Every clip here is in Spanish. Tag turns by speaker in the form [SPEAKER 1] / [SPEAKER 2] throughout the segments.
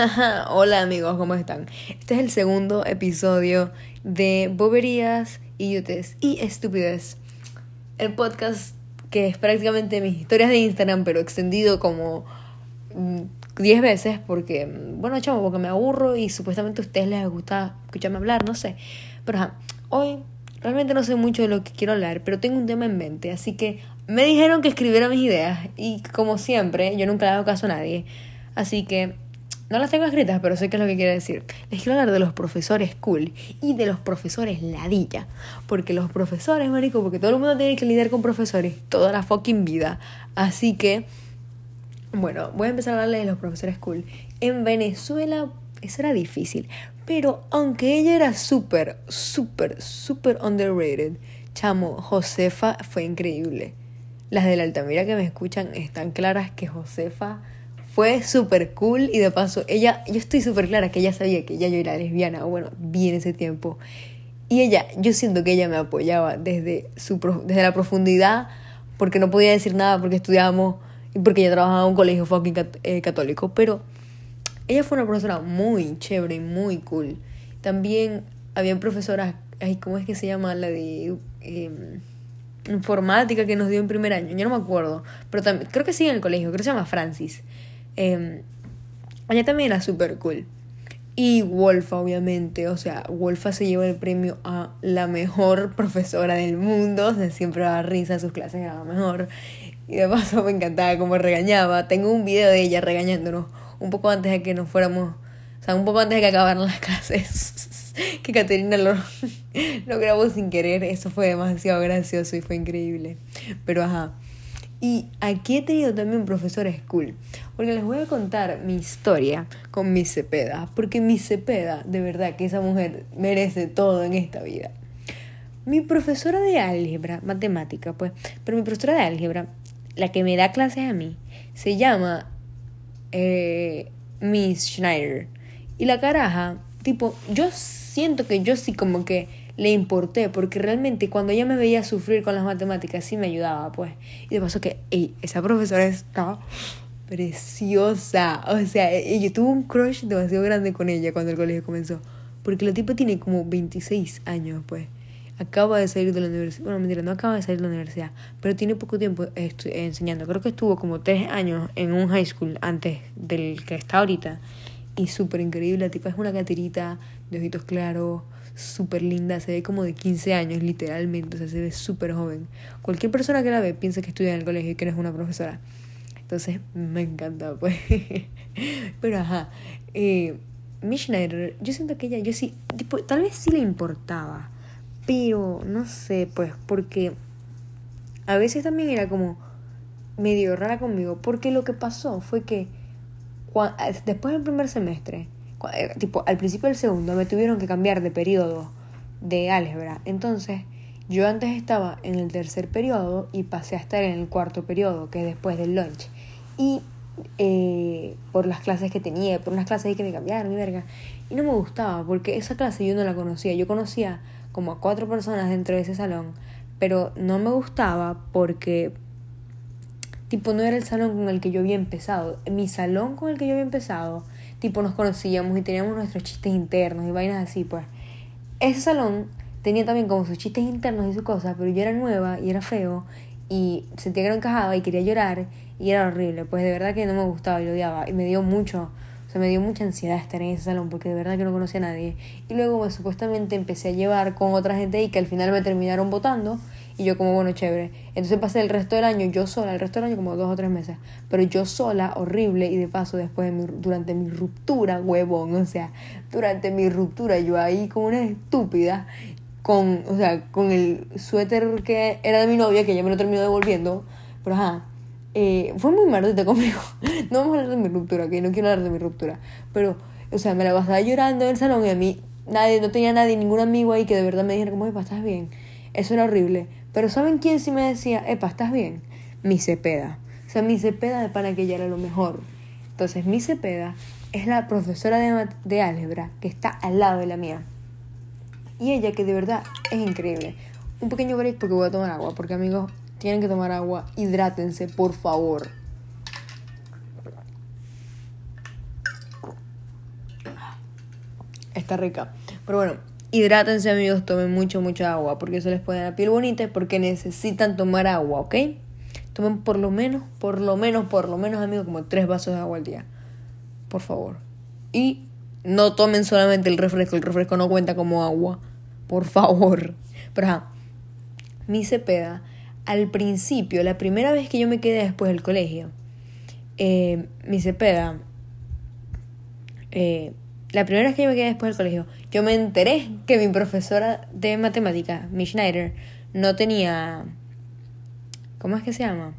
[SPEAKER 1] Hola amigos, ¿cómo están? Este es el segundo episodio de Boberías, Idiotes y Estupidez. El podcast que es prácticamente mis historias de Instagram, pero extendido como 10 mm, veces porque, mm, bueno, chamo, porque me aburro y supuestamente a ustedes les gusta escucharme hablar, no sé. Pero hoy realmente no sé mucho de lo que quiero hablar, pero tengo un tema en mente, así que me dijeron que escribiera mis ideas y como siempre, yo nunca le hago caso a nadie. Así que no las tengo escritas, pero sé qué es lo que quiere decir. Les quiero hablar de los profesores cool y de los profesores ladilla. Porque los profesores, marico, porque todo el mundo tiene que lidiar con profesores toda la fucking vida. Así que, bueno, voy a empezar a hablarle de los profesores cool. En Venezuela, eso era difícil. Pero aunque ella era súper, súper, súper underrated, chamo, Josefa fue increíble. Las de la Altamira que me escuchan están claras que Josefa fue súper cool y de paso, ella, yo estoy súper clara que ella sabía que ya yo era lesbiana, bueno, bien ese tiempo. Y ella, yo siento que ella me apoyaba desde, su, desde la profundidad, porque no podía decir nada, porque estudiábamos y porque ella trabajaba en un colegio fucking eh, católico, pero ella fue una profesora muy chévere y muy cool. También había profesoras, ay, ¿cómo es que se llama? La de em, informática que nos dio en primer año, yo no me acuerdo, pero también, creo que sí en el colegio, creo que se llama Francis. Eh, ella también era súper cool. Y Wolfa, obviamente, o sea, Wolfa se lleva el premio a la mejor profesora del mundo, o sea, siempre daba risa, sus clases eran mejor. Y de paso me encantaba cómo regañaba. Tengo un video de ella regañándonos un poco antes de que nos fuéramos, o sea, un poco antes de que acabaran las clases. que Caterina lo, lo grabó sin querer, eso fue demasiado gracioso y fue increíble. Pero ajá. Y aquí he tenido también profesores cool, porque les voy a contar mi historia con mi Cepeda, porque mi Cepeda, de verdad que esa mujer merece todo en esta vida. Mi profesora de álgebra, matemática, pues, pero mi profesora de álgebra, la que me da clases a mí, se llama eh, Miss Schneider. Y la caraja, tipo, yo siento que yo sí como que le importé, porque realmente cuando ella me veía sufrir con las matemáticas, sí me ayudaba, pues. Y de paso que, esa profesora está preciosa. O sea, yo tuve un crush demasiado grande con ella cuando el colegio comenzó. Porque la tipa tiene como 26 años, pues. Acaba de salir de la universidad. Bueno, mentira, no acaba de salir de la universidad. Pero tiene poco tiempo enseñando. Creo que estuvo como 3 años en un high school antes del que está ahorita. Y súper increíble. La tipa es una caterita de ojitos claros súper linda, se ve como de 15 años literalmente, o sea, se ve súper joven. Cualquier persona que la ve piensa que estudia en el colegio y que no es una profesora. Entonces, me encanta, pues. Pero ajá, eh, Schneider, yo siento que ella, yo sí, tipo, tal vez sí le importaba, pero no sé, pues, porque a veces también era como medio rara conmigo, porque lo que pasó fue que después del primer semestre, tipo, al principio del segundo me tuvieron que cambiar de periodo de álgebra. Entonces, yo antes estaba en el tercer periodo y pasé a estar en el cuarto periodo, que es después del lunch. Y eh, por las clases que tenía, por unas clases que me cambiaron y verga. Y no me gustaba, porque esa clase yo no la conocía. Yo conocía como a cuatro personas dentro de ese salón, pero no me gustaba porque, tipo, no era el salón con el que yo había empezado. Mi salón con el que yo había empezado tipo nos conocíamos y teníamos nuestros chistes internos y vainas así, pues. Ese salón tenía también como sus chistes internos y sus cosas, pero yo era nueva y era feo y sentía que no encajaba y quería llorar y era horrible, pues de verdad que no me gustaba y lo odiaba y me dio mucho, o sea, me dio mucha ansiedad estar en ese salón porque de verdad que no conocía a nadie. Y luego pues, supuestamente empecé a llevar con otra gente y que al final me terminaron votando y yo como, bueno, chévere. Entonces pasé el resto del año yo sola, el resto del año como dos o tres meses, pero yo sola, horrible, y de paso después de mi, durante mi ruptura, huevón, o sea, durante mi ruptura yo ahí como una estúpida, con, o sea, con el suéter que era de mi novia, que ya me lo terminó devolviendo, pero ajá, eh, fue muy maldita conmigo. no vamos a hablar de mi ruptura, que no quiero hablar de mi ruptura, pero, o sea, me la pasaba llorando en el salón y a mí nadie, no tenía nadie, ningún amigo ahí que de verdad me dijera como, estás bien. Eso era horrible. Pero ¿saben quién sí me decía, epa, ¿estás bien? Mi Cepeda. O sea, mi Cepeda de pana que ya era lo mejor. Entonces, mi Cepeda es la profesora de, de álgebra que está al lado de la mía. Y ella que de verdad es increíble. Un pequeño break porque voy a tomar agua. Porque amigos, tienen que tomar agua. Hidrátense, por favor. está rica. Pero bueno, hidrátense amigos, tomen mucho, mucha agua, porque eso les pone la piel bonita y porque necesitan tomar agua, ¿ok? Tomen por lo menos, por lo menos, por lo menos amigos, como tres vasos de agua al día. Por favor. Y no tomen solamente el refresco, el refresco no cuenta como agua. Por favor. Pero ajá, mi cepeda, al principio, la primera vez que yo me quedé después del colegio, eh, mi cepeda, eh, la primera vez que yo me quedé después del colegio, yo me enteré que mi profesora de matemáticas, Miss Schneider, no tenía. ¿Cómo es que se llama?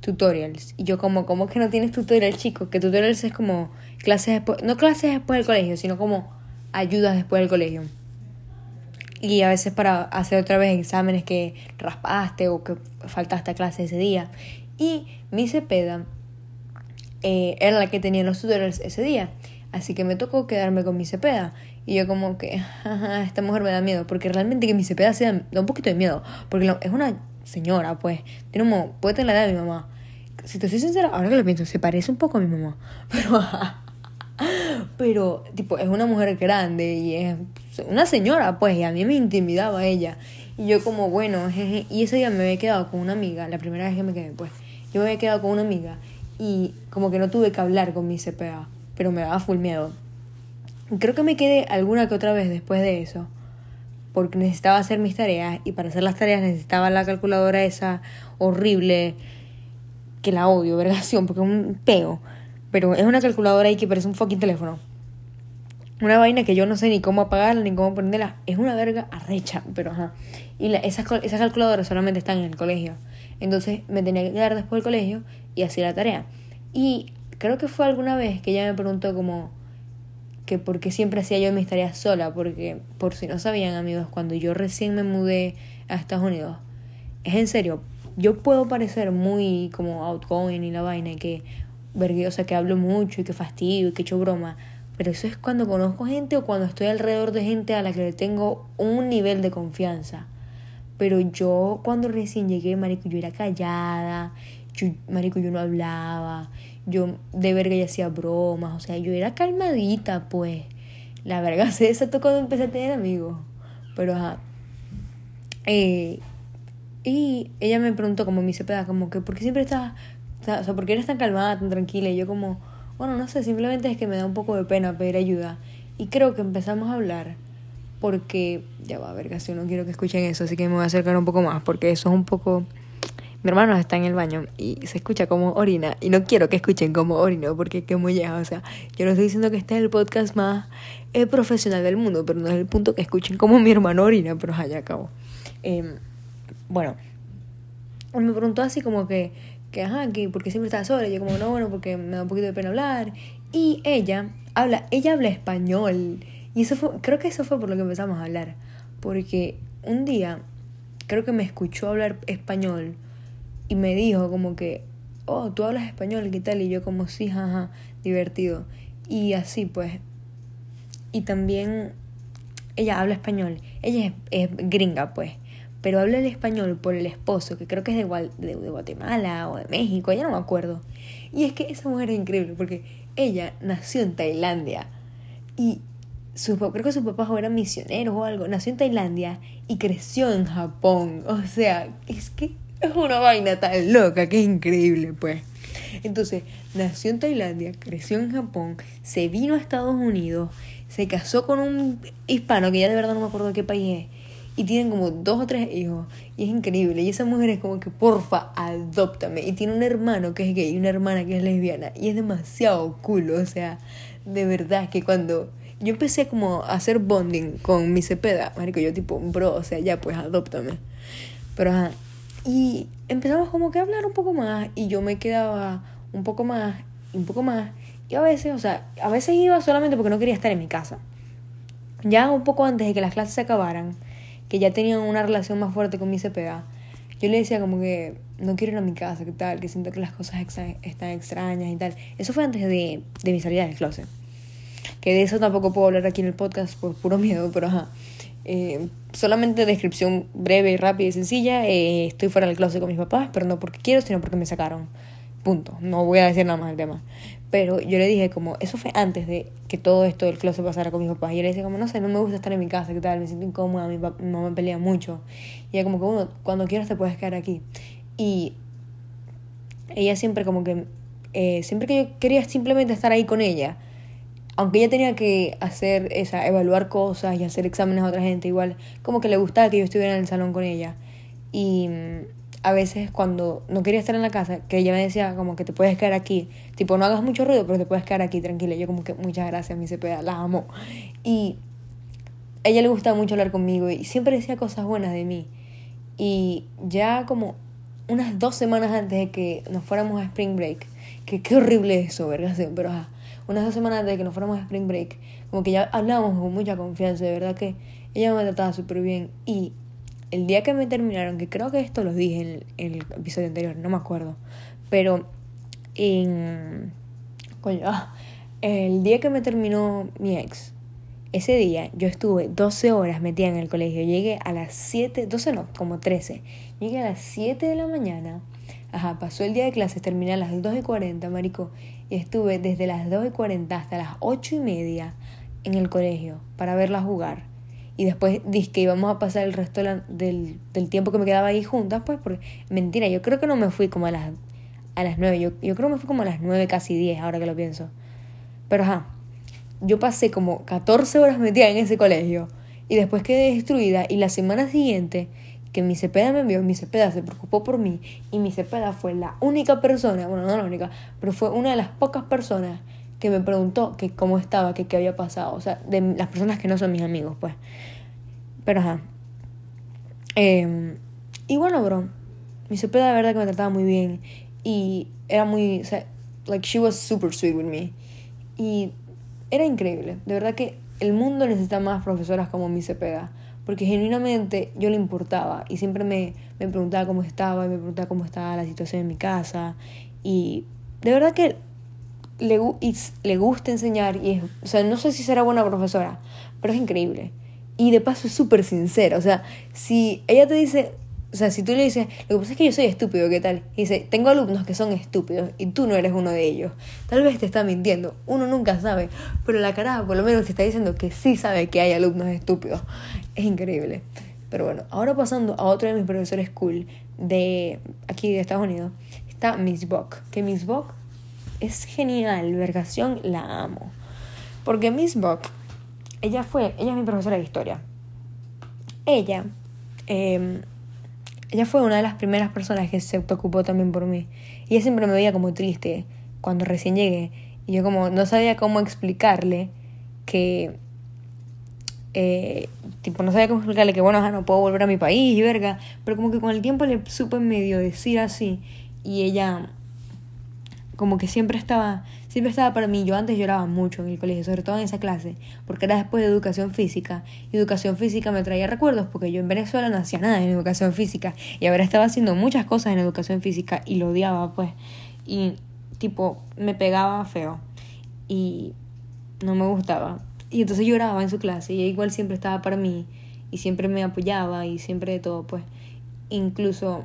[SPEAKER 1] Tutorials. Y yo, como, ¿cómo que no tienes tutorial, chicos? Que tutorials es como clases después. No clases después del colegio, sino como ayudas después del colegio. Y a veces para hacer otra vez exámenes que raspaste o que faltaste a clase ese día. Y mi cepeda eh, era la que tenía los tutorials ese día. Así que me tocó quedarme con mi cepeda. Y yo como que, esta mujer me da miedo. Porque realmente que mi cepeda sea, da un poquito de miedo. Porque es una señora, pues. Tiene como, puede tener la edad de mi mamá. Si te soy sincera, ahora que lo pienso, se parece un poco a mi mamá. Pero, pero, tipo, es una mujer grande y es una señora, pues. Y a mí me intimidaba ella. Y yo como, bueno, jeje. Y ese día me había quedado con una amiga, la primera vez que me quedé, pues. Yo me había quedado con una amiga y como que no tuve que hablar con mi CPA pero me daba full miedo. Creo que me quedé alguna que otra vez después de eso, porque necesitaba hacer mis tareas y para hacer las tareas necesitaba la calculadora esa horrible, que la odio, vergación, porque es un peo, pero es una calculadora ahí que parece un fucking teléfono. Una vaina que yo no sé ni cómo apagarla ni cómo prenderla. Es una verga arrecha, pero ajá. Y la, esas, esas calculadoras solamente están en el colegio. Entonces me tenía que quedar después del colegio y hacía la tarea. Y creo que fue alguna vez que ella me preguntó como que por qué siempre hacía yo mis tareas sola, porque por si no sabían amigos, cuando yo recién me mudé a Estados Unidos, es en serio, yo puedo parecer muy como outgoing y la vaina y que o sea, que hablo mucho y que fastidio y que echo broma, pero eso es cuando conozco gente o cuando estoy alrededor de gente a la que le tengo un nivel de confianza. Pero yo cuando recién llegué, marico, yo era callada, yo, marico, yo no hablaba, yo de verga ya hacía bromas, o sea, yo era calmadita, pues. La verga se desató cuando empecé a tener amigos. Pero ajá. Eh, y ella me preguntó, como mi cepeda, como que, ¿por qué siempre estás, o sea, por qué eres tan calmada, tan tranquila? Y yo como, bueno, no sé, simplemente es que me da un poco de pena pedir ayuda. Y creo que empezamos a hablar porque, ya va, verga, si no quiero que escuchen eso, así que me voy a acercar un poco más, porque eso es un poco mi hermano está en el baño y se escucha como orina. Y no quiero que escuchen como orino porque qué molleja. O sea, yo no estoy diciendo que este es el podcast más eh, profesional del mundo, pero no es el punto que escuchen como mi hermano orina, pero allá acabo. Eh, bueno, me preguntó así como que, que ajá, que porque siempre estaba sola. Y yo como, no, bueno, porque me da un poquito de pena hablar. Y ella habla, ella habla español. Y eso fue, creo que eso fue por lo que empezamos a hablar. Porque un día, creo que me escuchó hablar español y me dijo como que, oh, tú hablas español, ¿qué tal? Y yo como, sí, jaja, divertido. Y así pues. Y también ella habla español. Ella es, gringa pues. Pero habla el español por el esposo, que creo que es de, de, de Guatemala o de México, ya no me acuerdo. Y es que esa mujer es increíble porque ella nació en Tailandia. Y su, creo que sus papás eran misioneros o algo. Nació en Tailandia y creció en Japón. O sea, es que es una vaina tan loca que es increíble, pues. Entonces, nació en Tailandia, creció en Japón, se vino a Estados Unidos, se casó con un hispano que ya de verdad no me acuerdo de qué país es. Y tienen como dos o tres hijos. Y es increíble. Y esa mujer es como que, porfa, adóptame. Y tiene un hermano que es gay y una hermana que es lesbiana. Y es demasiado cool. O sea, de verdad que cuando yo empecé como a hacer bonding con mi cepeda, marico, yo tipo, bro, o sea, ya pues adóptame. Pero ajá, y empezamos como que a hablar un poco más y yo me quedaba un poco más, un poco más. Y a veces, o sea, a veces iba solamente porque no quería estar en mi casa. Ya un poco antes de que las clases se acabaran, que ya tenían una relación más fuerte con mi CPA, yo le decía como que no quiero ir a mi casa, que tal, que siento que las cosas están extrañas y tal. Eso fue antes de, de mi salida del closet. Que de eso tampoco puedo hablar aquí en el podcast por puro miedo, pero ajá. Eh, solamente descripción breve, rápida y sencilla. Eh, estoy fuera del closet con mis papás, pero no porque quiero, sino porque me sacaron. Punto. No voy a decir nada más del tema. Pero yo le dije como, eso fue antes de que todo esto del closet pasara con mis papás. Y yo le decía como, no sé, no me gusta estar en mi casa, ¿qué tal? Me siento incómoda, mi, mi mamá me pelea mucho. Y ella como que, uno, cuando quieras te puedes quedar aquí. Y ella siempre como que, eh, siempre que yo quería simplemente estar ahí con ella, aunque ella tenía que hacer esa, evaluar cosas y hacer exámenes a otra gente, igual como que le gustaba que yo estuviera en el salón con ella. Y a veces cuando no quería estar en la casa, que ella me decía como que te puedes quedar aquí, tipo no hagas mucho ruido, pero te puedes quedar aquí tranquila. Yo como que muchas gracias, mi cepeda, la amo. Y a ella le gustaba mucho hablar conmigo y siempre decía cosas buenas de mí. Y ya como unas dos semanas antes de que nos fuéramos a Spring Break, que qué horrible eso, ¿verdad? Pero ajá, unas dos semanas de que nos fuéramos a Spring Break, como que ya hablábamos con mucha confianza, de verdad que ella me trataba súper bien y el día que me terminaron, que creo que esto lo dije en, el episodio anterior, no me acuerdo, pero en... Coño, ah, el día que me terminó mi ex, ese día yo estuve 12 horas metida en el colegio. Llegué a las 7, 12 no, como 13. Llegué a las 7 de la mañana. Ajá, pasó el día de clases, terminé a las 2 y 40, marico. Estuve desde las 2 y 40 hasta las 8 y media en el colegio para verla jugar y después dije que íbamos a pasar el resto del, del, tiempo que me quedaba ahí juntas, pues, porque mentira, yo creo que no me fui como a las, a las 9, yo, yo creo que me fui como a las 9, casi 10, ahora que lo pienso. Pero ajá, yo pasé como 14 horas metida en ese colegio y después quedé destruida y la semana siguiente que mi cepeda me envió, mi cepeda se preocupó por mí y mi cepeda fue la única persona, bueno, no la única, pero fue una de las pocas personas que me preguntó que cómo estaba, que qué había pasado. O sea, de las personas que no son mis amigos, pues. Pero ajá. Em, y bueno, bro. Mi cepeda de verdad que me trataba muy bien. Y era muy. Like, she was super sweet with me. Y era increíble. De verdad que el mundo necesita más profesoras como mi cepeda. Porque genuinamente yo le importaba. Y siempre me, me preguntaba cómo estaba. Y me preguntaba cómo estaba la situación en mi casa. Y de verdad que le, le gusta enseñar y es, o sea, no sé si será buena profesora, pero es increíble. Y de paso es súper sincera, o sea, si ella te dice, o sea, si tú le dices, lo que pasa es que yo soy estúpido, ¿qué tal? Y dice, tengo alumnos que son estúpidos y tú no eres uno de ellos. Tal vez te está mintiendo, uno nunca sabe, pero la cara por lo menos te está diciendo que sí sabe que hay alumnos estúpidos. Es increíble. Pero bueno, ahora pasando a otro de mis profesores cool de aquí de Estados Unidos, está Miss Buck. Que Miss Buck es genial, vergación, la amo. Porque Miss Buck, ella fue, ella es mi profesora de historia. Ella, em, ella fue una de las primeras personas que se preocupó también por mí. Y ella siempre me veía como triste cuando recién llegué. Y yo como no sabía cómo explicarle que... Eh, tipo, no sabía cómo explicarle que, bueno, no puedo volver a mi país y verga. Pero como que con el tiempo le supe medio decir así. Y ella como que siempre estaba, siempre estaba para mí. Yo antes lloraba mucho en el colegio, sobre todo en esa clase, porque era después de educación física. Y educación física me traía recuerdos, porque yo en Venezuela no hacía nada en educación física. Y ahora estaba haciendo muchas cosas en educación física y lo odiaba, pues. Y tipo, me pegaba feo. Y no me gustaba. Y entonces lloraba en su clase y ella igual siempre estaba para mí. Y siempre me apoyaba y siempre de todo, pues. Incluso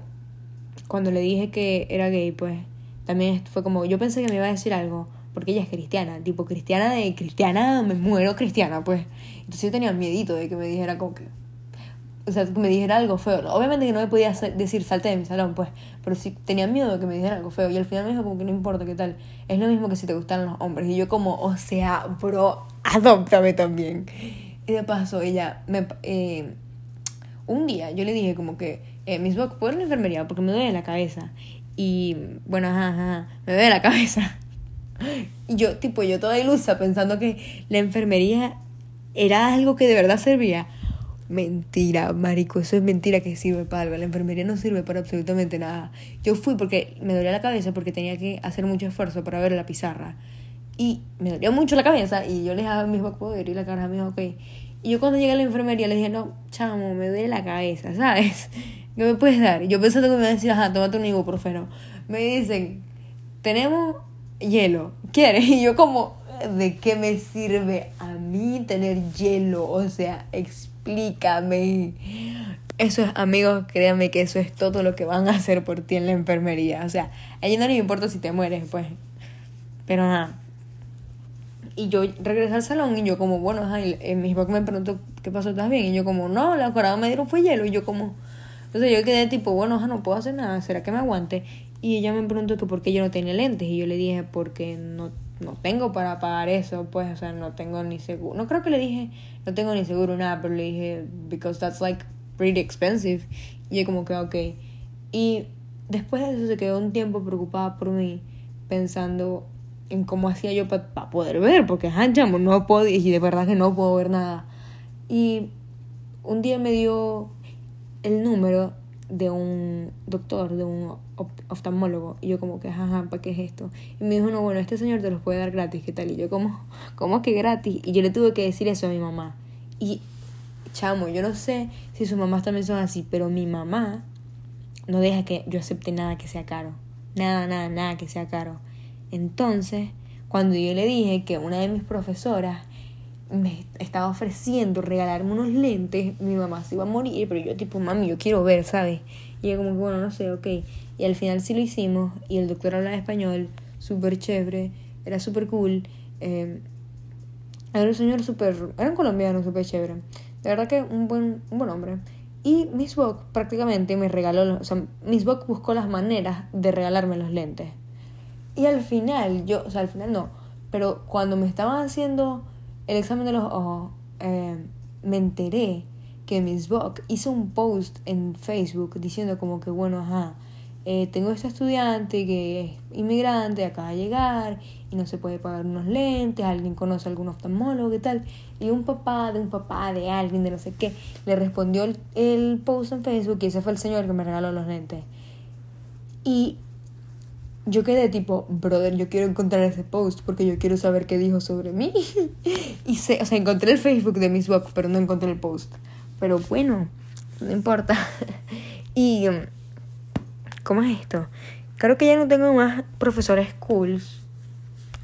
[SPEAKER 1] cuando le dije que era gay, pues también fue como, yo pensé que me iba a decir algo, porque ella es cristiana, tipo cristiana de cristiana, me muero cristiana, pues. Entonces yo tenía miedito de que me dijera como que, o sea, que me dijera algo feo. Obviamente que no me podía decir salte de mi salón, pues, pero sí tenía miedo de que me dijera algo feo. Y al final me dijo como que no importa qué tal, es lo mismo que si te gustan los hombres. Y yo como, o sea, bro, adóptame también. Y de paso, ella me... Eh, un día yo le dije como que, eh, Miss Buck, ¿puedo ir a la enfermería? Porque me duele la cabeza. Y bueno, ajá, me ve la cabeza. Y yo, tipo, yo toda ilusa pensando que la enfermería era algo que de verdad servía. Mentira, marico, eso es mentira que sirve para algo. La enfermería no sirve para absolutamente nada. Yo fui porque me dolía la cabeza porque tenía que hacer mucho esfuerzo para ver la pizarra. Y me dolía mucho la cabeza y yo le dije a mi hijo, ¿puedo? Y la cara me dijo, ok. Y yo cuando llegué a la enfermería le dije, no, chamo, me duele la cabeza, ¿sabes? ¿Qué me puedes dar? Yo pensando que me iban a decir, ajá, tómate un ibuprofeno. Me dicen, tenemos hielo, ¿quieres? Y yo como, ¿de qué me sirve a mí tener hielo? O sea, explícame. Eso es, amigos, créanme que eso es todo lo que van a hacer por ti en la enfermería. O sea, a ellos no les importa si te mueres, pues. Pero nada. Y yo regresé al salón y yo como, bueno, ajá, y eh, mi papá me preguntó, ¿qué pasó? ¿Estás bien? Y yo como, no, la corada me dieron fue hielo. Y yo como, entonces yo quedé tipo, bueno, ajá, no puedo hacer nada, ¿será que me aguante? Y ella me preguntó que por qué yo no tenía lentes. Y yo le dije, porque no, no tengo para pagar eso, pues, o sea, no tengo ni seguro. No creo que le dije, no tengo ni seguro nada, pero le dije, because that's like pretty expensive. Y ella como que, ok. Y después de eso se quedó un tiempo preocupada por mí, pensando en cómo hacía yo para poder ver, porque, ajá, no puedo, y de verdad que no puedo ver nada. Y un día me dio el número de un doctor, de un oftalmólogo. Y yo como que, jaja, ¿para qué es esto? Y me dijo, no, bueno, este señor te los puede dar gratis, ¿qué tal? Y yo como, ¿cómo que gratis? Y yo le tuve que decir eso a mi mamá. Y, chamo, yo no sé si sus mamás también son así, pero mi mamá no deja que yo acepte nada que sea caro. Nada, nada, nada que sea caro. Entonces, cuando yo le dije que una de mis profesoras me estaba ofreciendo regalarme unos lentes, mi mamá se iba a morir, pero yo tipo, mami, yo quiero ver, ¿sabes? Y yo como que, bueno, no sé, ok. Y al final sí lo hicimos y el doctor hablaba español, súper chévere, era súper cool. Eh, era un señor súper, era un colombiano súper chévere. De verdad que un buen, un buen hombre. Y Miss Bock prácticamente me regaló, o sea, Miss Bock buscó las maneras de regalarme los lentes. Y al final, yo, o sea, al final no, pero cuando me estaban haciendo el examen de los ojos, eh, me enteré que Miss Bock hizo un post en Facebook diciendo como que, bueno, ajá, eh, tengo esta estudiante que es inmigrante, acaba de llegar y no se puede pagar unos lentes, alguien conoce a algún oftalmólogo, ¿qué tal? Y un papá de un papá de alguien de no sé qué le respondió el, el post en Facebook y ese fue el señor que me regaló los lentes. Y yo quedé tipo, brother, yo quiero encontrar ese post porque yo quiero saber qué dijo sobre mí. y sé, o sea, encontré el Facebook de Miss Box, pero no encontré el post. Pero bueno, no importa. y, ¿cómo es esto? Creo que ya no tengo más profesores cool.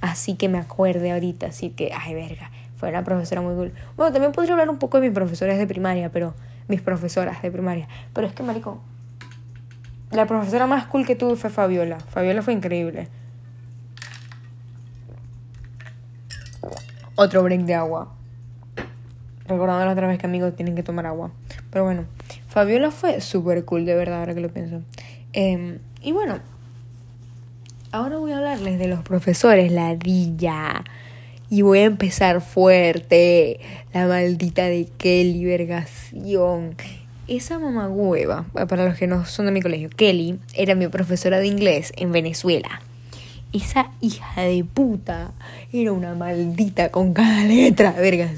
[SPEAKER 1] Así que me acuerde ahorita, así que, ay, verga, fue una profesora muy cool. Bueno, también podría hablar un poco de mis profesores de primaria, pero mis profesoras de primaria. Pero es que, marico, la profesora más cool que tuve fue Fabiola. Fabiola fue increíble. Otro break de agua. Recordando la otra vez que amigos tienen que tomar agua. Pero bueno, Fabiola fue súper cool, de verdad, ahora que lo pienso. Em, y bueno, ahora voy a hablarles de los profesores, la Dilla. Y voy a empezar fuerte. La maldita de Kelly, vergación esa mamá hueva, para los que no son de mi colegio, Kelly, era mi profesora de inglés en Venezuela. Esa hija de puta era una maldita con cada letra, verga.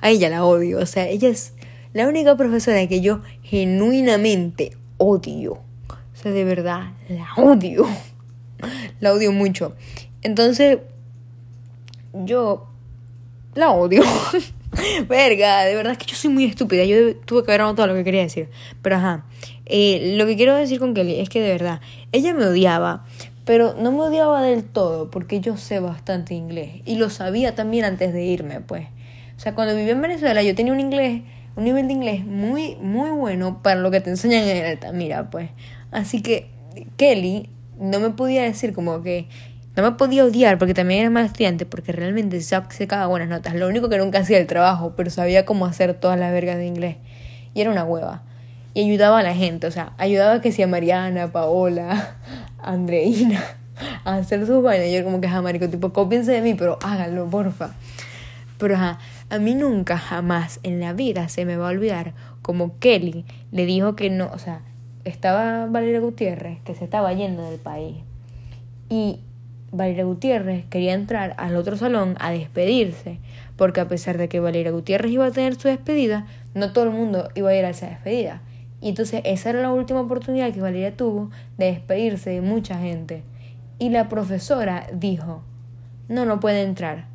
[SPEAKER 1] A ella la odio. O sea, ella es la única profesora que yo genuinamente odio. O sea, de verdad, la odio. La odio mucho. Entonces, yo la odio. Verga, de verdad es que yo soy muy estúpida. Yo tuve que haber anotado lo que quería decir. Pero ajá. Eh, lo que quiero decir con Kelly es que de verdad, ella me odiaba. Pero no me odiaba del todo porque yo sé bastante inglés. Y lo sabía también antes de irme, pues. O sea, cuando viví en Venezuela yo tenía un inglés, un nivel de inglés muy, muy bueno para lo que te enseñan en Altamira, pues. Así que Kelly no me podía decir como que no me podía odiar porque también era mal estudiante, porque realmente sacaba buenas notas. Lo único que nunca hacía el trabajo, pero sabía cómo hacer todas las vergas de inglés. Y era una hueva. Y ayudaba a la gente, o sea, ayudaba a que sea Mariana, Paola, Andreina a hacer sus vainas. Yo como que, ajá, marico, tipo, cópiense de mí, pero háganlo, porfa. Pero ajá, a mí nunca, jamás en la vida se me va a olvidar como Kelly le dijo que no, o sea, estaba Valeria Gutiérrez, que se estaba yendo del país. Y Valeria Gutiérrez quería entrar al otro salón a despedirse, porque a pesar de que Valeria Gutiérrez iba a tener su despedida, no todo el mundo iba a ir a esa despedida. Y entonces esa era la última oportunidad que Valeria tuvo de despedirse de mucha gente. Y la profesora dijo, no, no puede entrar.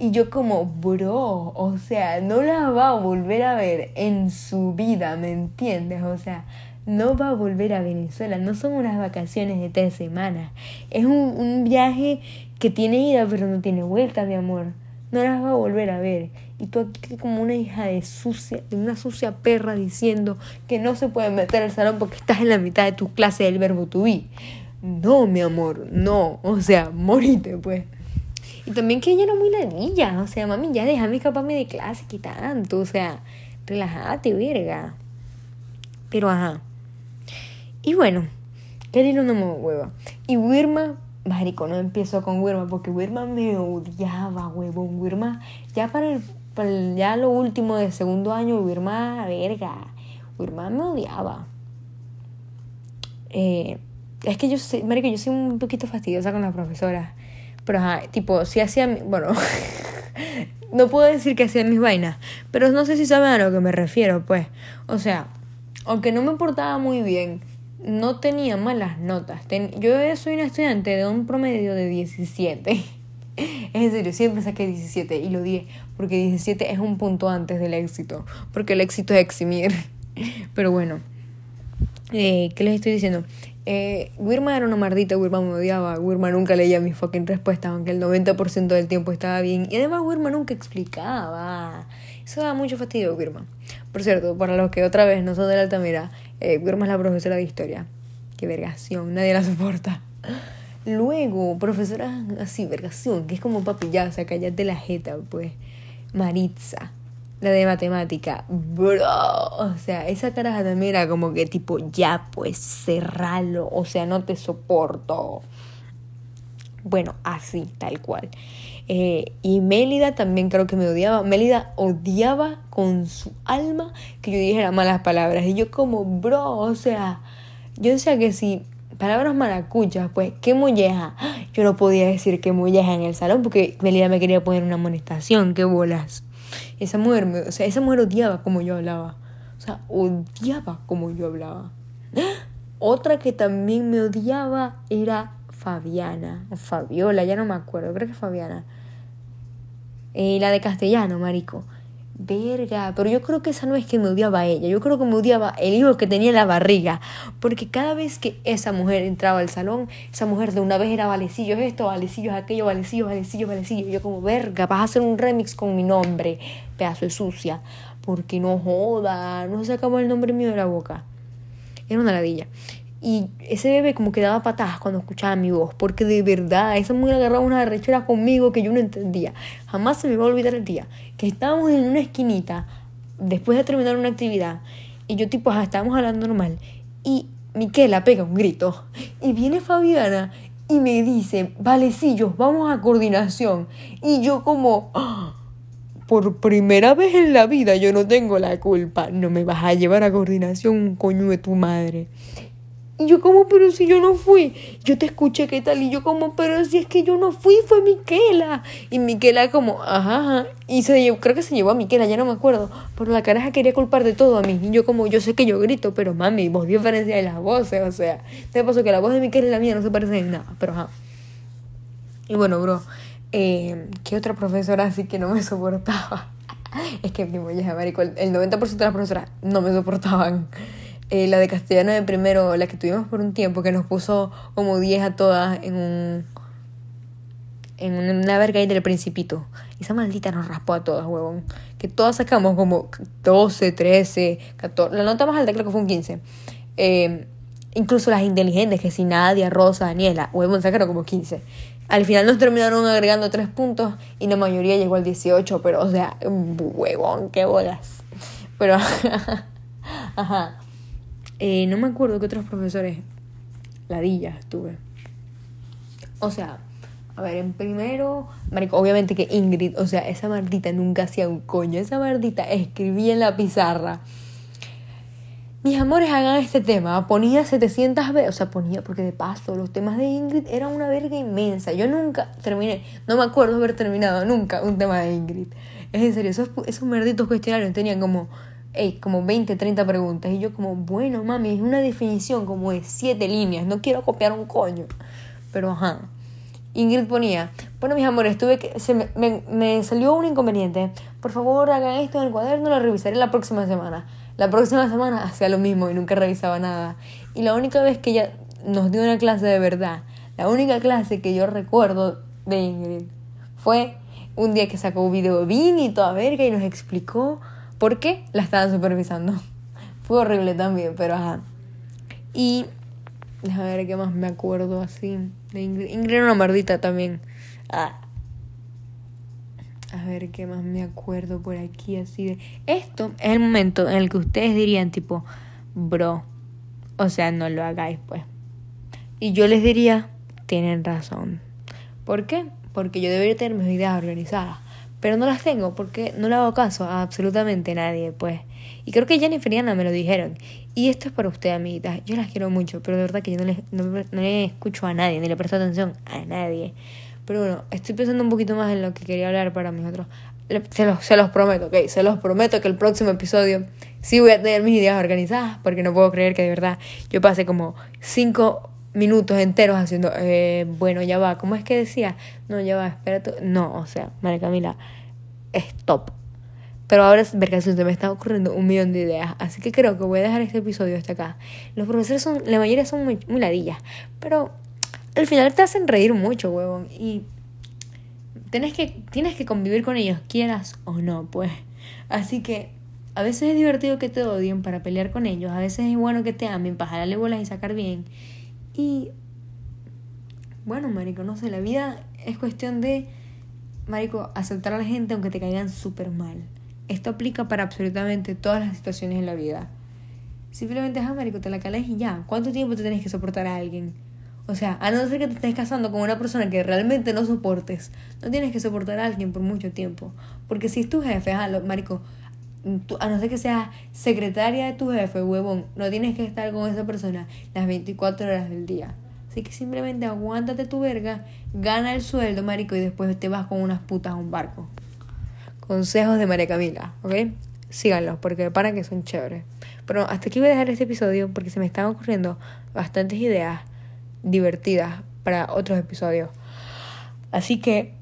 [SPEAKER 1] Y yo como, bro, o sea, no la va a volver a ver en su vida, ¿me entiendes? O sea, no va a volver a Venezuela, no son unas vacaciones de tres semanas, es un, un viaje que tiene ida pero no tiene vuelta, mi amor. No las va a volver a ver. Y tú aquí como una hija de sucia, de una sucia perra diciendo que no se puede meter al salón porque estás en la mitad de tu clase del verbo to be. no, mi amor, no, o sea, morite, pues. Y también que ella era muy ladilla, o sea, mami, ya déjame escaparme de clase, que tanto, o sea, relájate, verga. Pero ajá. Y bueno, que tiene una hueva. Y Wirma, marico, no empezó con Wirma, porque Wirma me odiaba, huevón. Wirma, ya para el, ya lo último de segundo año, Wirma, verga. Wirma me odiaba. Eh, es que yo soy, marico, yo soy un poquito fastidiosa con las profesoras. Pero ajá, tipo, si hacía, bueno, no puedo decir que hacían mis vainas, pero no sé si saben a lo que me refiero, pues. O sea, aunque no me portaba muy bien, no tenía malas notas. yo soy una estudiante de un promedio de 17. en serio, siempre saqué 17 y lo dije porque 17 es un punto antes del éxito, porque el éxito es eximir. Pero bueno, eh, ¿qué les estoy diciendo? Eh, Wirma era una mardita, Wirma me odiaba, Wirma nunca leía mis fucking respuestas, aunque el 90% del tiempo estaba bien. Y además Wirma nunca explicaba. Eso da mucho fastidio, Wirma. Por cierto, para los que otra vez no son de la Altamira, eh, es la profesora de historia. Qué vergación, nadie la soporta. Luego, profesora así, vergación, que es como papi, ya, o sea, cállate la jeta, pues. Maritza la de matemática, bro, o sea, esa caraja también era como que tipo, ya pues cerralo, o sea, no te soporto. Bueno, así, tal cual. Eh, y Mélida también creo que me odiaba. Mélida odiaba con su alma que yo dijera malas palabras. Y yo como, bro, o sea, yo decía que si palabras maracuchas, pues, qué molleja. Yo no podía decir qué molleja en el salón porque Mélida me quería poner una amonestación, qué bolas. Esa mujer, o sea, esa mujer odiaba como yo hablaba. O sea, odiaba como yo hablaba. Otra que también me odiaba era Fabiana, o Fabiola, ya no me acuerdo, creo que Fabiana. Eh, la de castellano, marico. Verga, pero yo creo que esa no es que me odiaba a ella, yo creo que me odiaba el hijo que tenía en la barriga, porque cada vez que esa mujer entraba al salón, esa mujer de una vez era valecillos esto, valecillos aquello, valecillos, valecillos, valecillos, yo como, verga, vas a hacer un remix con mi nombre, pedazo de sucia, porque no joda, no sacamos el nombre mío de la boca. Era una ladilla. Y ese bebé como que daba patadas cuando escuchaba mi voz, porque de verdad, esa mujer agarraba una rechera conmigo que yo no entendía. Jamás se me va a olvidar el día que estábamos en una esquinita, después de terminar una actividad, y yo tipo, estábamos hablando normal, y Miquela pega un grito, y viene Fabiana y me dice, valecillos, vamos a coordinación. Y yo como, ¡Ah! por primera vez en la vida yo no tengo la culpa, no me vas a llevar a coordinación, coño de tu madre. Y yo como, pero si yo no fui, yo te escuché qué tal, y yo como, pero si es que yo no fui, fue Miquela. Y Miquela como, ajá, ajá. Y se llevó, creo que se llevó a Miquela, ya no me acuerdo. Pero la caraja quería culpar de todo a mí. Y yo como, yo sé que yo grito, pero mami, vos diferencia de las voces, o sea. Te pasó que la voz de Miquela y la mía no se parecen en nada, pero ajá. Y bueno, bro, eh, ¿qué otra profesora así que no me soportaba? es que mi molleja, marico, el 90% de las profesoras no me soportaban. Eh, la de castellano de primero, la que tuvimos por un tiempo, que nos puso como 10 a todas en un. en una verga ahí del Principito. Esa maldita nos raspó a todas, huevón. Que todas sacamos como 12, 13, 14. La nota más alta creo que fue un 15. Eh, incluso las inteligentes, que si Nadia, Rosa, Daniela, huevón, sacaron como 15. Al final nos terminaron agregando 3 puntos y la mayoría llegó al 18, pero o sea, huevón, qué bolas. Pero, ajá. Eh, no me acuerdo que otros profesores ladillas tuve. O sea, a ver, en primero, marico, obviamente que Ingrid, o sea, esa maldita nunca hacía un coño. Esa maldita escribía en la pizarra. Mis amores, hagan este tema. Ponía 700 veces, o sea, ponía, porque de paso, los temas de Ingrid eran una verga inmensa. Yo nunca terminé, no me acuerdo haber terminado nunca un tema de Ingrid. Es en serio, esos, esos malditos cuestionarios tenían como como 20, 30 preguntas. Y yo como, bueno, mami, es una definición como de 7 líneas, no quiero copiar un coño. Pero ajá. Ingrid ponía, bueno, mis amores, tuve que, se me, me, salió un inconveniente. Por favor, hagan esto en el cuaderno, lo revisaré la próxima semana. La próxima semana hacía lo mismo y nunca revisaba nada. Y la única vez que ella nos dio una clase de verdad, la única clase que yo recuerdo de Ingrid, fue un día que sacó un video bien y toda verga y nos explicó ¿Por qué? La estaban supervisando. Fue horrible también, pero ajá. Y Déjame ver qué más me acuerdo así. De Ingrid. Ingrid era una mardita también. Ah. A ver qué más me acuerdo por aquí así de... Esto es el momento en el que ustedes dirían tipo, bro, o sea, no lo hagáis pues. Y yo les diría, tienen razón. ¿Por qué? Porque yo debería tener mis ideas organizadas. Pero no las tengo porque no le hago caso a absolutamente nadie, pues. Y creo que Jennifer y Ana me lo dijeron. Y esto es para ustedes, amiguitas. Yo las quiero mucho, pero de verdad que yo no no, no le escucho a nadie, ni le presto atención a nadie. Pero bueno, estoy pensando un poquito más en lo que quería hablar para mis otros. Se los, se los prometo, ok. Se los prometo que el próximo episodio sí voy a tener mis ideas organizadas, porque no puedo creer que de verdad yo pase como cinco minutos enteros haciendo, eh, bueno, ya va, ¿cómo es que decía? No, ya va, espérate. No, o sea, María Camila, stop. Pero ahora, verga, se me está ocurriendo un millón de ideas. Así que creo que voy a dejar este episodio hasta acá. Los profesores son, la mayoría son muy, muy ladillas. Pero al final te hacen reír mucho, huevón. Y tienes que, tienes que convivir con ellos, quieras o no, pues. Así que a veces es divertido que te odien para pelear con ellos. A veces es bueno que te amen para jalarle bolas y sacar bien. Y bueno, marico, no sé, la vida es cuestión de, marico, aceptar a la gente aunque te caigan súper mal. Esto aplica para absolutamente todas las situaciones en la vida. Simplemente, ah, marico, te la calas y ya. ¿Cuánto tiempo te tienes que soportar a alguien? O sea, a no ser que te estés casando con una persona que realmente no soportes, no tienes que soportar a alguien por mucho tiempo. Porque si es tu jefe, ah, marico, a no ser que seas secretaria de tu jefe, huevón, no tienes que estar con esa persona las 24 horas del día. Así que simplemente aguántate tu verga, gana el sueldo, marico, y después te vas con unas putas a un barco. Consejos de María Camila, ¿ok? Síganlos, porque para que son chéveres. Pero hasta aquí voy a dejar este episodio porque se me están ocurriendo bastantes ideas divertidas para otros episodios. Así que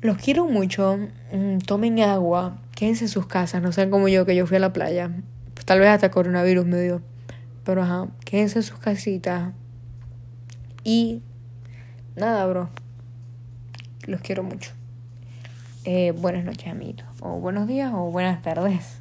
[SPEAKER 1] los quiero mucho. Mm, tomen agua, quédense en sus casas, no sean como yo que yo fui a la playa. Pues tal vez hasta coronavirus me dio. Pero ajá, quédense en sus casitas. Y nada, bro. Los quiero mucho. Eh, buenas noches, amiguitos. O buenos días o buenas tardes.